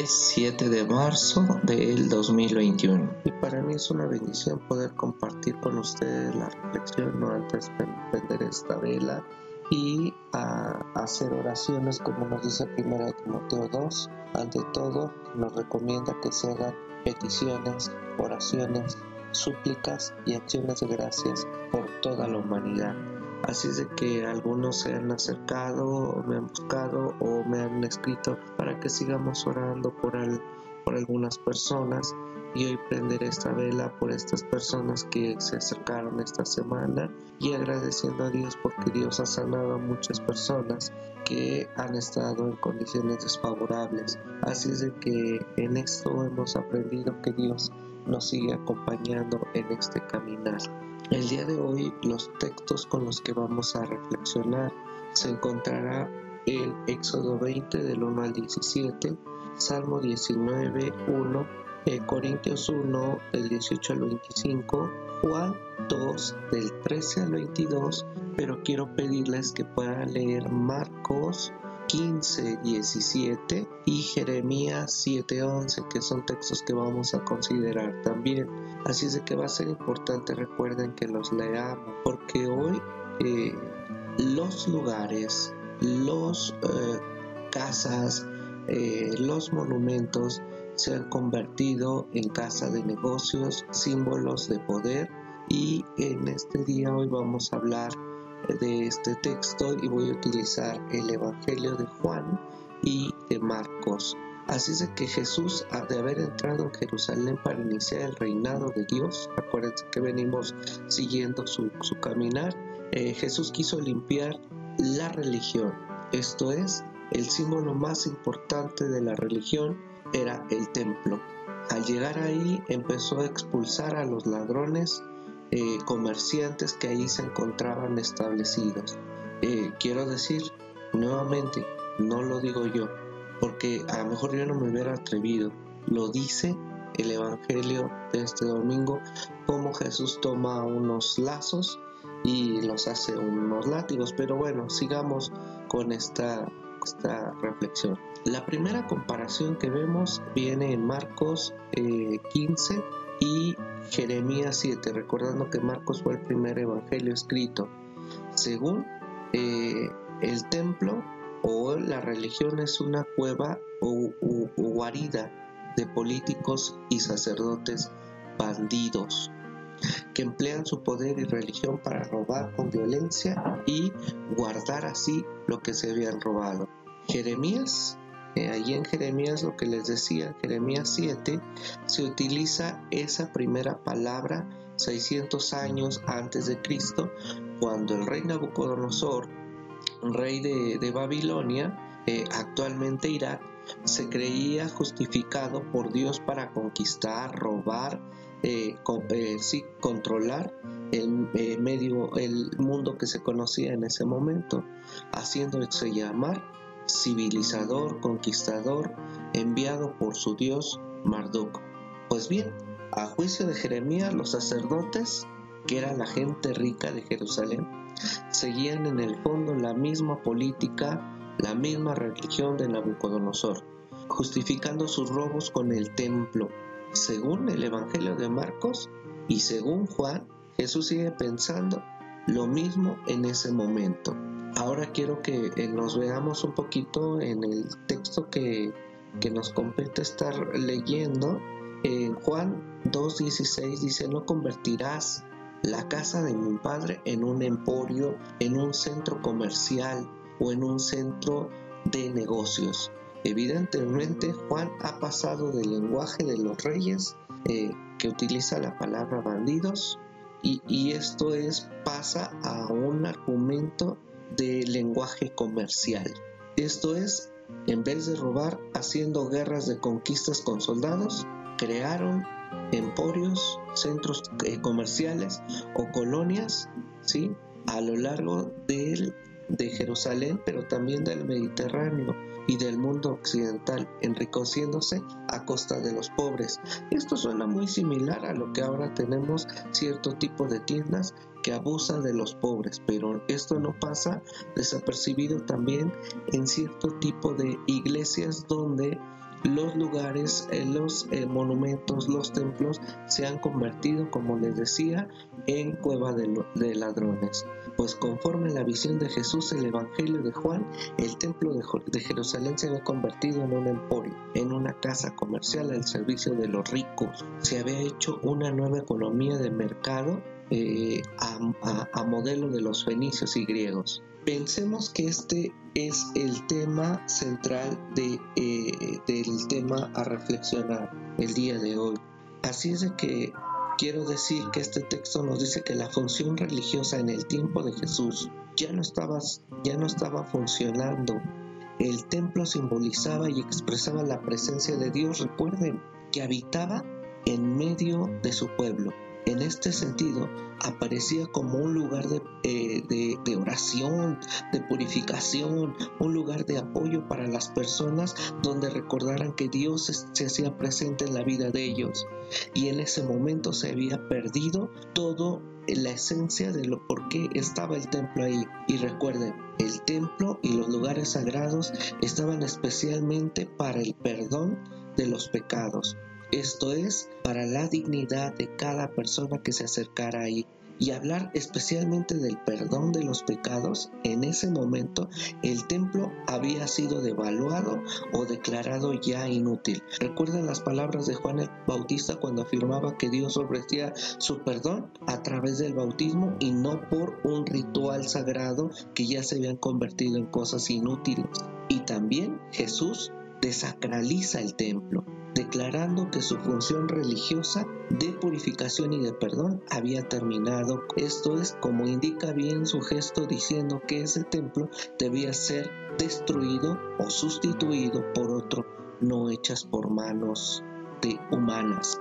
es 7 de marzo del 2021 y para mí es una bendición poder compartir con ustedes la reflexión no antes de prender esta vela y a hacer oraciones como nos dice 1 Timoteo 2 ante todo nos recomienda que se hagan peticiones oraciones súplicas y acciones de gracias por toda la humanidad Así es de que algunos se han acercado, me han buscado o me han escrito para que sigamos orando por, por algunas personas y hoy prenderé esta vela por estas personas que se acercaron esta semana y agradeciendo a Dios porque Dios ha sanado a muchas personas que han estado en condiciones desfavorables. Así es de que en esto hemos aprendido que Dios nos sigue acompañando en este caminar. El día de hoy los textos con los que vamos a reflexionar se encontrará en Éxodo 20 del 1 al 17, Salmo 19, 1, eh, Corintios 1 del 18 al 25, Juan 2 del 13 al 22, pero quiero pedirles que puedan leer Marcos 15, 17 y Jeremías 7, 11, que son textos que vamos a considerar también. Así es de que va a ser importante, recuerden que los leamos, porque hoy eh, los lugares, los eh, casas, eh, los monumentos se han convertido en casa de negocios, símbolos de poder y en este día hoy vamos a hablar de este texto y voy a utilizar el Evangelio de Juan y de Marcos. Así es que Jesús, de haber entrado en Jerusalén para iniciar el reinado de Dios, acuérdense que venimos siguiendo su, caminar, eh, Jesús quiso limpiar la religión. Esto es, el símbolo más importante de la religión era el templo. Al llegar ahí empezó a expulsar a los ladrones, eh, comerciantes que ahí se encontraban establecidos. Eh, quiero decir, nuevamente, no lo digo yo, porque a lo mejor yo no me hubiera atrevido, lo dice el Evangelio de este domingo, como Jesús toma unos lazos y los hace unos látigos, pero bueno, sigamos con esta, reflexión. La primera comparación que vemos viene en Marcos 15 eh, y Jeremías 7, recordando que Marcos fue el primer evangelio escrito. Según eh, el templo o la religión es una cueva o, guarida de políticos y sacerdotes bandidos que emplean su poder y religión para robar con violencia y guardar así lo que se habían robado. Jeremías allí en Jeremías lo que les decía, Jeremías 7, se utiliza esa primera palabra 600 años antes de Cristo, cuando el rey Nabucodonosor, rey de, Babilonia, eh, actualmente Irak, se creía justificado por Dios para conquistar, robar, eh, controlar el medio, el mundo que se conocía en ese momento, haciéndose llamar civilizador, conquistador, enviado por su dios Marduk. Pues bien, a juicio de Jeremías, los sacerdotes, que era la gente rica de Jerusalén, seguían en el fondo la misma política, la misma religión de Nabucodonosor, justificando sus robos con el templo. Según el Evangelio de Marcos y según Juan, Jesús sigue pensando lo mismo en ese momento. Ahora quiero que eh, nos veamos un poquito en el texto que, nos compete estar leyendo. En Juan 2.16 dice, no convertirás la casa de mi padre en un emporio, en un centro comercial o en un centro de negocios. Evidentemente Juan ha pasado del lenguaje de los reyes eh, que utiliza la palabra bandidos y, y esto es pasa a un argumento de lenguaje comercial. Esto es, en vez de robar haciendo guerras de conquistas con soldados, crearon emporios, centros eh, comerciales o colonias, ¿sí? A lo largo de Jerusalén, pero también del Mediterráneo y del mundo occidental, enriqueciéndose a costa de los pobres. Esto suena muy similar a lo que ahora tenemos cierto tipo de tiendas que abusan de los pobres, pero esto no pasa desapercibido también en cierto tipo de iglesias donde los lugares, eh, los eh, monumentos, los templos se han convertido, como les decía, en cueva de, ladrones. Pues conforme la visión de Jesús, el Evangelio de Juan, el templo de, Jerusalén se había convertido en un emporio, en una casa comercial al servicio de los ricos. Se había hecho una nueva economía de mercado eh, a, modelo de los fenicios y griegos. Pensemos que este es el tema central eh, del tema a reflexionar el día de hoy. Así es de que quiero decir que este texto nos dice que la función religiosa en el tiempo de Jesús ya no estaba, ya no estaba funcionando. El templo simbolizaba y expresaba la presencia de Dios. Recuerden que habitaba en medio de su pueblo. En este sentido, aparecía como un lugar eh, de, oración, de purificación, un lugar de apoyo para las personas donde recordaran que Dios se hacía presente en la vida de ellos. Y en ese momento se había perdido todo la esencia de lo por qué estaba el templo ahí. Y recuerden, el templo y los lugares sagrados estaban especialmente para el perdón de los pecados esto es, para la dignidad de cada persona que se acercara ahí. Y hablar especialmente del perdón de los pecados, en ese momento el templo había sido devaluado o declarado ya inútil. ¿Recuerdan las palabras de Juan el Bautista cuando afirmaba que Dios ofrecía su perdón a través del bautismo y no por un ritual sagrado que ya se habían convertido en cosas inútiles? Y también Jesús desacraliza el templo declarando que su función religiosa de purificación y de perdón había terminado. Esto es como indica bien su gesto diciendo que ese templo debía ser destruido o sustituido por otro no hechas por manos de humanas.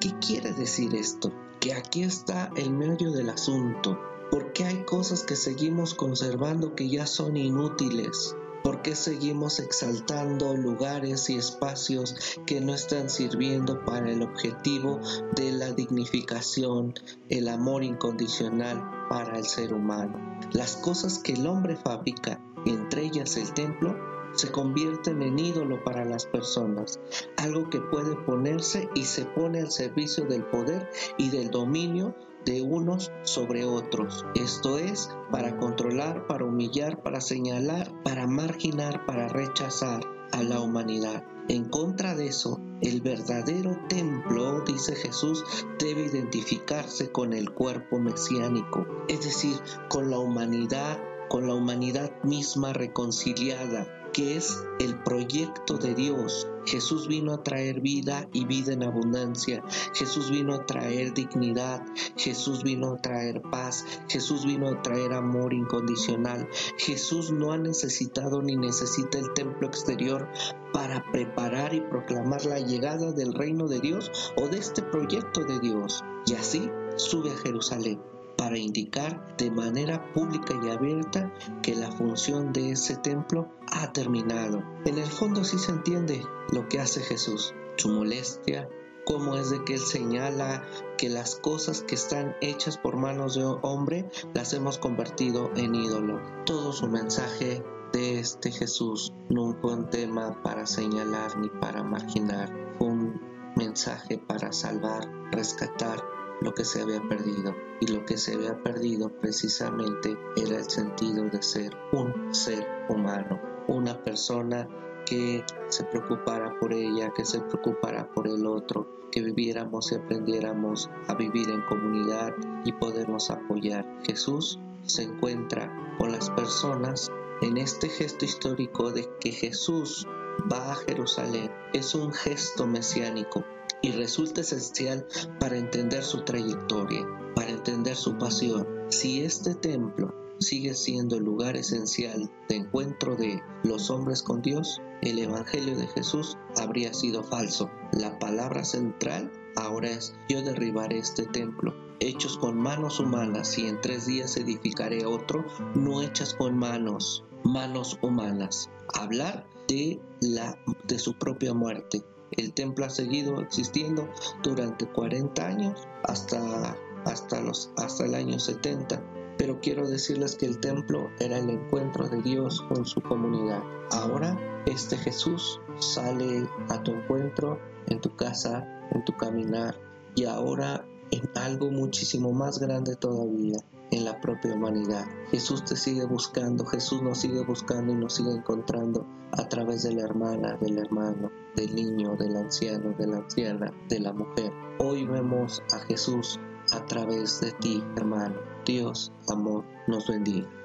¿Qué quiere decir esto? Que aquí está el medio del asunto. Porque hay cosas que seguimos conservando que ya son inútiles? ¿Por qué seguimos exaltando lugares y espacios que no están sirviendo para el objetivo de la dignificación, el amor incondicional para el ser humano? Las cosas que el hombre fabrica, entre ellas el templo, se convierten en ídolo para las personas, algo que puede ponerse y se pone al servicio del poder y del dominio de unos sobre otros. Esto es, para controlar, para humillar, para señalar, para marginar, para rechazar a la humanidad. En contra de eso, el verdadero templo, dice Jesús, debe identificarse con el cuerpo mesiánico, es decir, con la humanidad, con la humanidad misma reconciliada, que es el proyecto de Dios. Jesús vino a traer vida y vida en abundancia. Jesús vino a traer dignidad. Jesús vino a traer paz. Jesús vino a traer amor incondicional. Jesús no ha necesitado ni necesita el templo exterior para preparar y proclamar la llegada del reino de Dios o de este proyecto de Dios. Y así sube a Jerusalén para indicar de manera pública y abierta que la función de ese templo ha terminado. En el fondo sí se entiende lo que hace Jesús, su molestia, cómo es de que él señala que las cosas que están hechas por manos de hombre las hemos convertido en ídolo. Todo su mensaje de este Jesús no fue un tema para señalar ni para marginar, un mensaje para salvar, rescatar lo que se había perdido. Y lo que se había perdido precisamente era el sentido de ser un ser humano, una persona que se preocupara por ella, que se preocupara por el otro, que viviéramos y aprendiéramos a vivir en comunidad y podernos apoyar. Jesús se encuentra con las personas en este gesto histórico de que Jesús va a Jerusalén. Es un gesto mesiánico y resulta esencial para entender su trayectoria, para entender su pasión. Si este templo sigue siendo el lugar esencial de encuentro de los hombres con Dios, el Evangelio de Jesús habría sido falso. La palabra central ahora es yo derribaré este templo, hechos con manos humanas y en tres días edificaré otro, no hechas con manos, manos humanas. Hablar de, la, de su propia muerte, el templo ha seguido existiendo durante 40 años hasta, hasta, los, hasta el año 70 pero quiero decirles que el templo era el encuentro de Dios con su comunidad. Ahora este Jesús sale a tu encuentro en tu casa, en tu caminar y ahora en algo muchísimo más grande todavía, en la propia humanidad. Jesús te sigue buscando, Jesús nos sigue buscando y nos sigue encontrando a través de la hermana, del hermano, del niño, del anciano, de la anciana, de la mujer. Hoy vemos a Jesús a través de ti, hermano. Dios, amor, nos bendiga.